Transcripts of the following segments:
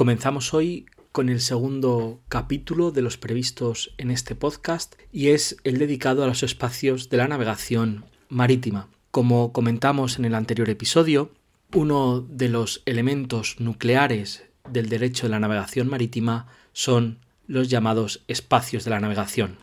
Comenzamos hoy con el segundo capítulo de los previstos en este podcast y es el dedicado a los espacios de la navegación marítima. Como comentamos en el anterior episodio, uno de los elementos nucleares del derecho de la navegación marítima son los llamados espacios de la navegación.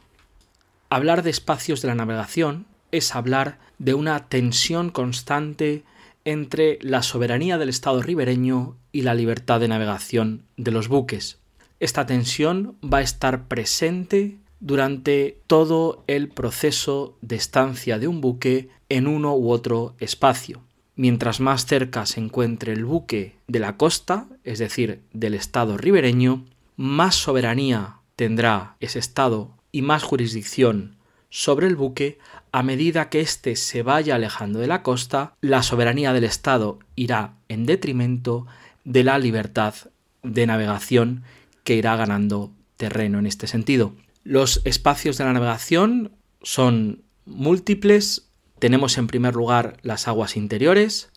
Hablar de espacios de la navegación es hablar de una tensión constante entre la soberanía del Estado ribereño y la libertad de navegación de los buques. Esta tensión va a estar presente durante todo el proceso de estancia de un buque en uno u otro espacio. Mientras más cerca se encuentre el buque de la costa, es decir, del Estado ribereño, más soberanía tendrá ese Estado y más jurisdicción sobre el buque, a medida que éste se vaya alejando de la costa, la soberanía del Estado irá en detrimento de la libertad de navegación que irá ganando terreno en este sentido. Los espacios de la navegación son múltiples. Tenemos en primer lugar las aguas interiores,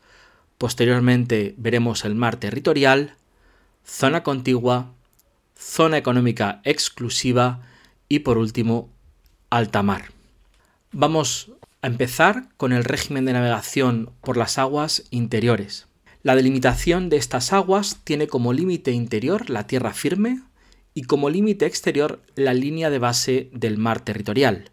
posteriormente veremos el mar territorial, zona contigua, zona económica exclusiva y por último alta mar. Vamos a empezar con el régimen de navegación por las aguas interiores. La delimitación de estas aguas tiene como límite interior la tierra firme y como límite exterior la línea de base del mar territorial.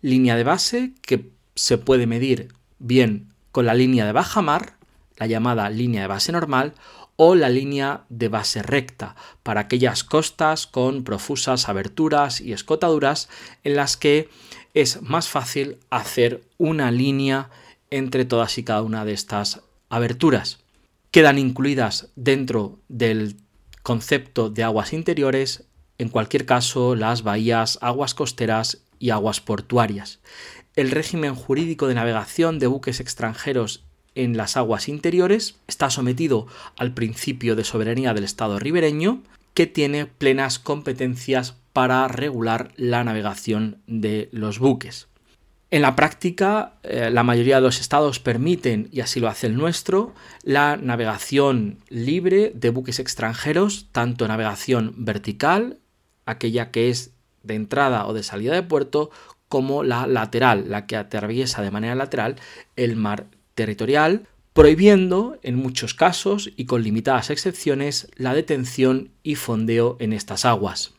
Línea de base que se puede medir bien con la línea de baja mar, la llamada línea de base normal, o la línea de base recta, para aquellas costas con profusas aberturas y escotaduras en las que es más fácil hacer una línea entre todas y cada una de estas aberturas. Quedan incluidas dentro del concepto de aguas interiores, en cualquier caso, las bahías, aguas costeras y aguas portuarias. El régimen jurídico de navegación de buques extranjeros en las aguas interiores, está sometido al principio de soberanía del Estado ribereño, que tiene plenas competencias para regular la navegación de los buques. En la práctica, eh, la mayoría de los estados permiten, y así lo hace el nuestro, la navegación libre de buques extranjeros, tanto navegación vertical, aquella que es de entrada o de salida de puerto, como la lateral, la que atraviesa de manera lateral el mar territorial, prohibiendo, en muchos casos y con limitadas excepciones, la detención y fondeo en estas aguas.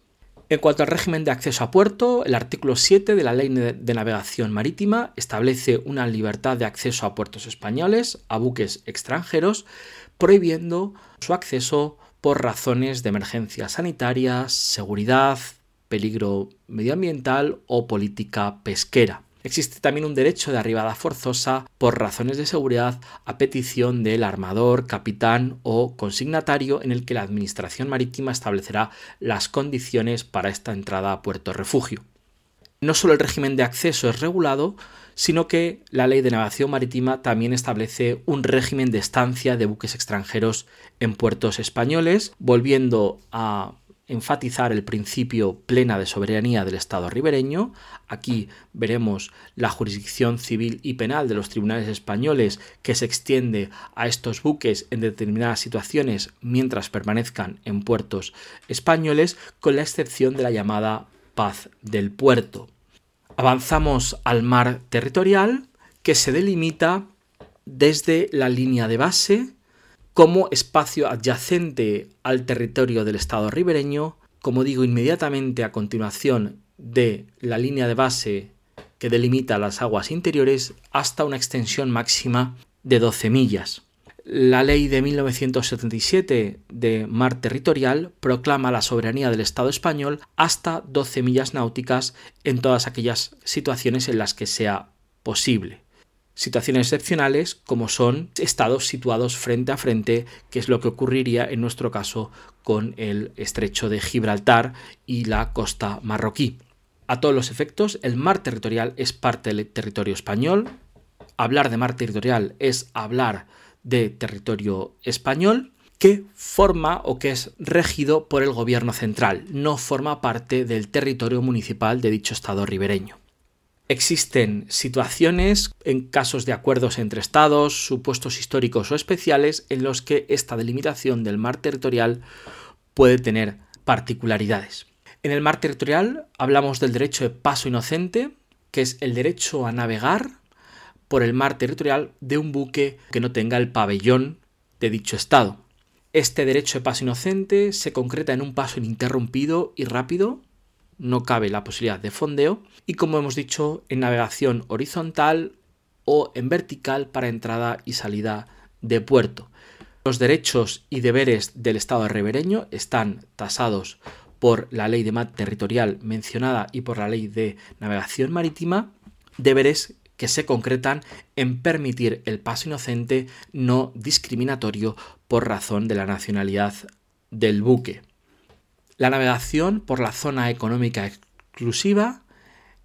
En cuanto al régimen de acceso a puerto, el artículo 7 de la Ley de Navegación Marítima establece una libertad de acceso a puertos españoles, a buques extranjeros, prohibiendo su acceso por razones de emergencia sanitaria, seguridad, peligro medioambiental o política pesquera. Existe también un derecho de arribada forzosa por razones de seguridad a petición del armador, capitán o consignatario en el que la Administración Marítima establecerá las condiciones para esta entrada a puerto refugio. No solo el régimen de acceso es regulado, sino que la Ley de Navegación Marítima también establece un régimen de estancia de buques extranjeros en puertos españoles, volviendo a enfatizar el principio plena de soberanía del Estado ribereño. Aquí veremos la jurisdicción civil y penal de los tribunales españoles que se extiende a estos buques en determinadas situaciones mientras permanezcan en puertos españoles, con la excepción de la llamada paz del puerto. Avanzamos al mar territorial que se delimita desde la línea de base como espacio adyacente al territorio del Estado ribereño, como digo, inmediatamente a continuación de la línea de base que delimita las aguas interiores hasta una extensión máxima de 12 millas. La ley de 1977 de mar territorial proclama la soberanía del Estado español hasta 12 millas náuticas en todas aquellas situaciones en las que sea posible situaciones excepcionales como son estados situados frente a frente, que es lo que ocurriría en nuestro caso con el estrecho de Gibraltar y la costa marroquí. A todos los efectos, el mar territorial es parte del territorio español. Hablar de mar territorial es hablar de territorio español que forma o que es regido por el gobierno central, no forma parte del territorio municipal de dicho estado ribereño. Existen situaciones, en casos de acuerdos entre estados, supuestos históricos o especiales, en los que esta delimitación del mar territorial puede tener particularidades. En el mar territorial hablamos del derecho de paso inocente, que es el derecho a navegar por el mar territorial de un buque que no tenga el pabellón de dicho Estado. Este derecho de paso inocente se concreta en un paso ininterrumpido y rápido, no cabe la posibilidad de fondeo, y como hemos dicho, en navegación horizontal o en vertical para entrada y salida de puerto. Los derechos y deberes del Estado ribereño están tasados por la ley de mar territorial mencionada y por la ley de navegación marítima, deberes que se concretan en permitir el paso inocente no discriminatorio por razón de la nacionalidad del buque. La navegación por la zona económica exclusiva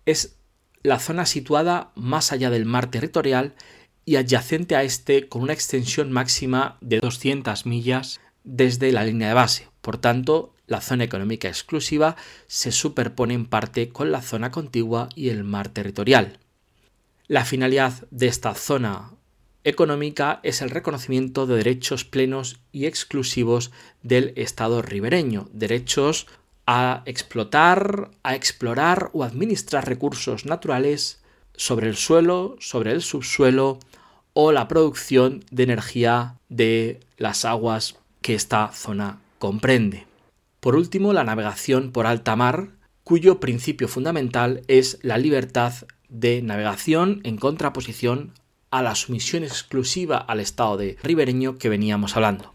es la zona situada más allá del mar territorial y adyacente a este con una extensión máxima de 200 millas desde la línea de base. Por tanto, la zona económica exclusiva se superpone en parte con la zona contigua y el mar territorial. La finalidad de esta zona económica es el reconocimiento de derechos plenos y exclusivos del Estado ribereño, derechos a explotar, a explorar o administrar recursos naturales sobre el suelo, sobre el subsuelo o la producción de energía de las aguas que esta zona comprende. Por último, la navegación por alta mar, cuyo principio fundamental es la libertad de navegación en contraposición a la sumisión exclusiva al estado de ribereño que veníamos hablando.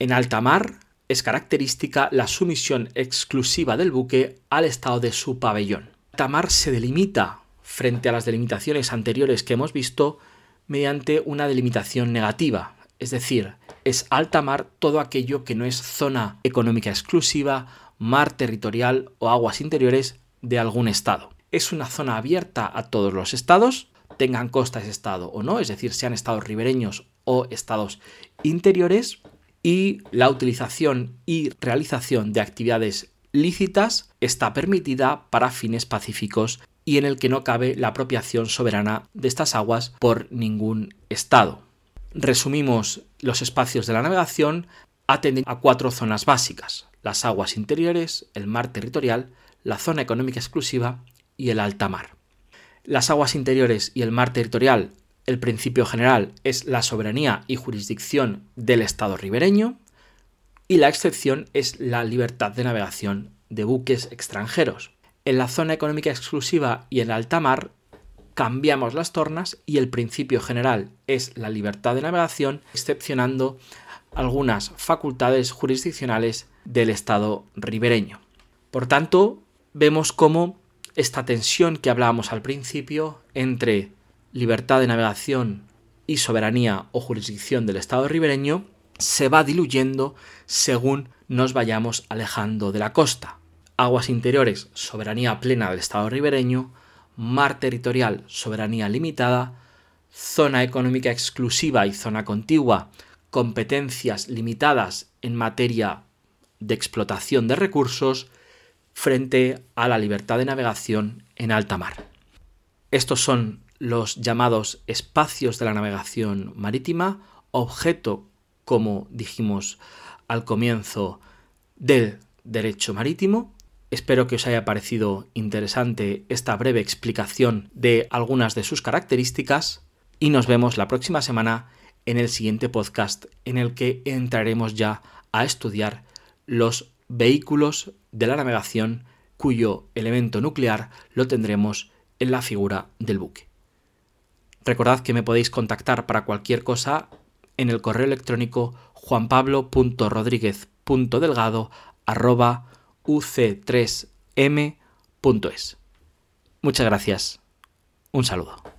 En alta mar es característica la sumisión exclusiva del buque al estado de su pabellón. Alta mar se delimita frente a las delimitaciones anteriores que hemos visto mediante una delimitación negativa, es decir, es alta mar todo aquello que no es zona económica exclusiva, mar territorial o aguas interiores de algún estado es una zona abierta a todos los estados, tengan costa ese estado o no, es decir, sean estados ribereños o estados interiores, y la utilización y realización de actividades lícitas está permitida para fines pacíficos y en el que no cabe la apropiación soberana de estas aguas por ningún estado. Resumimos los espacios de la navegación atendiendo a cuatro zonas básicas, las aguas interiores, el mar territorial, la zona económica exclusiva y el alta mar. Las aguas interiores y el mar territorial, el principio general es la soberanía y jurisdicción del Estado ribereño y la excepción es la libertad de navegación de buques extranjeros. En la zona económica exclusiva y en alta mar cambiamos las tornas y el principio general es la libertad de navegación, excepcionando algunas facultades jurisdiccionales del Estado ribereño. Por tanto, vemos cómo esta tensión que hablábamos al principio entre libertad de navegación y soberanía o jurisdicción del Estado ribereño se va diluyendo según nos vayamos alejando de la costa. Aguas interiores, soberanía plena del Estado ribereño, mar territorial, soberanía limitada, zona económica exclusiva y zona contigua, competencias limitadas en materia de explotación de recursos, frente a la libertad de navegación en alta mar. Estos son los llamados espacios de la navegación marítima, objeto, como dijimos al comienzo, del derecho marítimo. Espero que os haya parecido interesante esta breve explicación de algunas de sus características y nos vemos la próxima semana en el siguiente podcast en el que entraremos ya a estudiar los vehículos de la navegación cuyo elemento nuclear lo tendremos en la figura del buque. Recordad que me podéis contactar para cualquier cosa en el correo electrónico juanpablo.rodríguez.delgado.uc3m.es. Muchas gracias. Un saludo.